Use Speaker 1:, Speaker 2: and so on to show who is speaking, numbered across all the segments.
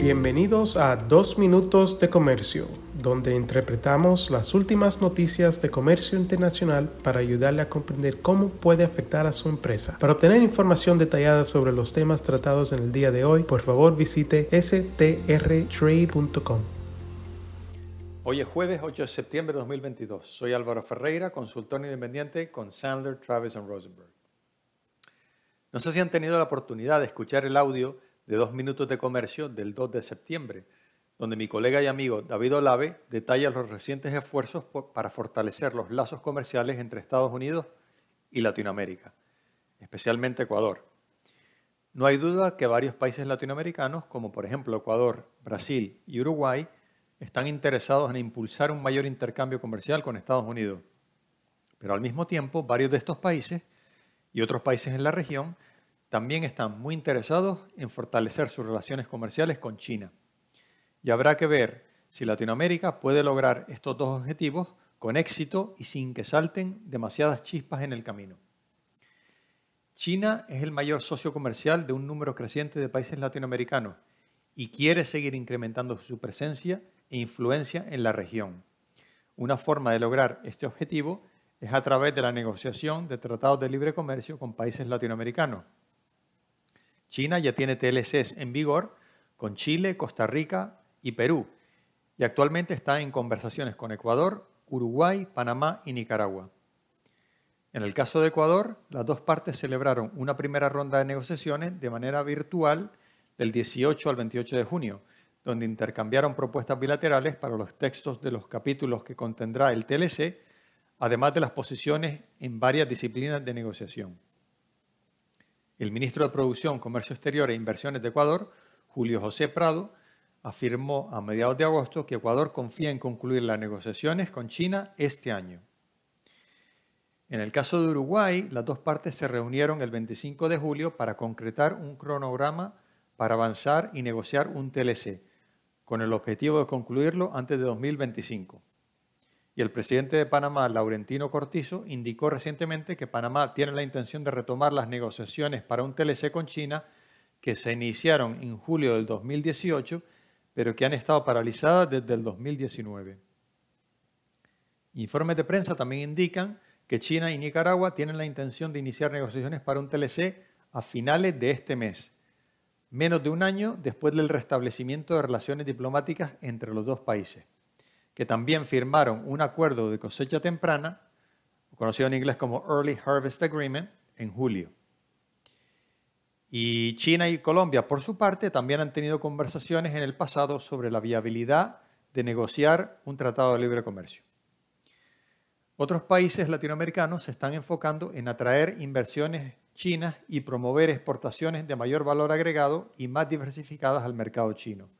Speaker 1: Bienvenidos a Dos Minutos de Comercio, donde interpretamos las últimas noticias de comercio internacional para ayudarle a comprender cómo puede afectar a su empresa. Para obtener información detallada sobre los temas tratados en el día de hoy, por favor visite strtrade.com.
Speaker 2: Hoy es jueves 8 de septiembre de 2022. Soy Álvaro Ferreira, consultor independiente con Sandler, Travis Rosenberg. No sé si han tenido la oportunidad de escuchar el audio de dos minutos de comercio del 2 de septiembre, donde mi colega y amigo David Olave detalla los recientes esfuerzos para fortalecer los lazos comerciales entre Estados Unidos y Latinoamérica, especialmente Ecuador. No hay duda que varios países latinoamericanos, como por ejemplo Ecuador, Brasil y Uruguay, están interesados en impulsar un mayor intercambio comercial con Estados Unidos. Pero al mismo tiempo, varios de estos países y otros países en la región también están muy interesados en fortalecer sus relaciones comerciales con China. Y habrá que ver si Latinoamérica puede lograr estos dos objetivos con éxito y sin que salten demasiadas chispas en el camino. China es el mayor socio comercial de un número creciente de países latinoamericanos y quiere seguir incrementando su presencia e influencia en la región. Una forma de lograr este objetivo es a través de la negociación de tratados de libre comercio con países latinoamericanos. China ya tiene TLCs en vigor con Chile, Costa Rica y Perú y actualmente está en conversaciones con Ecuador, Uruguay, Panamá y Nicaragua. En el caso de Ecuador, las dos partes celebraron una primera ronda de negociaciones de manera virtual del 18 al 28 de junio, donde intercambiaron propuestas bilaterales para los textos de los capítulos que contendrá el TLC, además de las posiciones en varias disciplinas de negociación. El ministro de Producción, Comercio Exterior e Inversiones de Ecuador, Julio José Prado, afirmó a mediados de agosto que Ecuador confía en concluir las negociaciones con China este año. En el caso de Uruguay, las dos partes se reunieron el 25 de julio para concretar un cronograma para avanzar y negociar un TLC, con el objetivo de concluirlo antes de 2025 el presidente de Panamá, Laurentino Cortizo, indicó recientemente que Panamá tiene la intención de retomar las negociaciones para un TLC con China que se iniciaron en julio del 2018, pero que han estado paralizadas desde el 2019. Informes de prensa también indican que China y Nicaragua tienen la intención de iniciar negociaciones para un TLC a finales de este mes, menos de un año después del restablecimiento de relaciones diplomáticas entre los dos países que también firmaron un acuerdo de cosecha temprana, conocido en inglés como Early Harvest Agreement, en julio. Y China y Colombia, por su parte, también han tenido conversaciones en el pasado sobre la viabilidad de negociar un tratado de libre comercio. Otros países latinoamericanos se están enfocando en atraer inversiones chinas y promover exportaciones de mayor valor agregado y más diversificadas al mercado chino.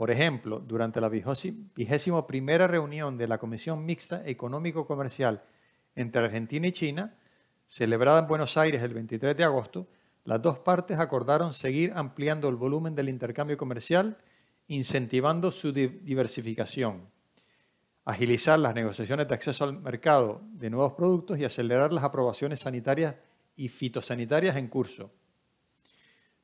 Speaker 2: Por ejemplo, durante la vigésima primera reunión de la Comisión Mixta Económico-Comercial entre Argentina y China, celebrada en Buenos Aires el 23 de agosto, las dos partes acordaron seguir ampliando el volumen del intercambio comercial, incentivando su diversificación, agilizar las negociaciones de acceso al mercado de nuevos productos y acelerar las aprobaciones sanitarias y fitosanitarias en curso.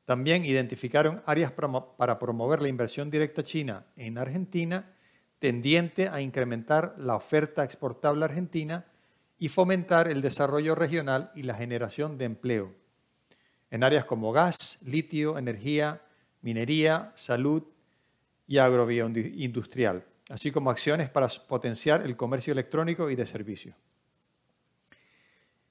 Speaker 2: También identificaron áreas para promover la inversión directa china en Argentina, tendiente a incrementar la oferta exportable argentina y fomentar el desarrollo regional y la generación de empleo en áreas como gas, litio, energía, minería, salud y agrobioindustrial, así como acciones para potenciar el comercio electrónico y de servicios.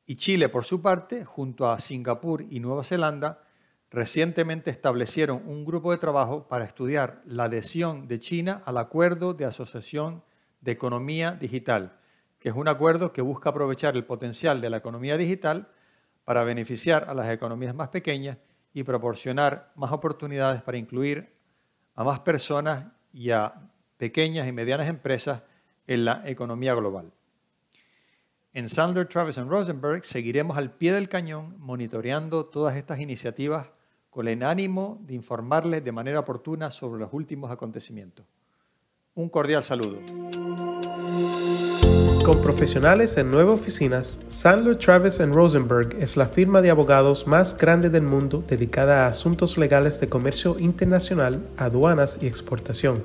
Speaker 2: Y Chile, por su parte, junto a Singapur y Nueva Zelanda, recientemente establecieron un grupo de trabajo para estudiar la adhesión de China al Acuerdo de Asociación de Economía Digital, que es un acuerdo que busca aprovechar el potencial de la economía digital para beneficiar a las economías más pequeñas y proporcionar más oportunidades para incluir a más personas y a pequeñas y medianas empresas en la economía global. En Sandler, Travis y Rosenberg seguiremos al pie del cañón monitoreando todas estas iniciativas con el ánimo de informarles de manera oportuna sobre los últimos acontecimientos. Un cordial saludo.
Speaker 1: Con profesionales en nueve oficinas, Sandler Travis Rosenberg es la firma de abogados más grande del mundo dedicada a asuntos legales de comercio internacional, aduanas y exportación.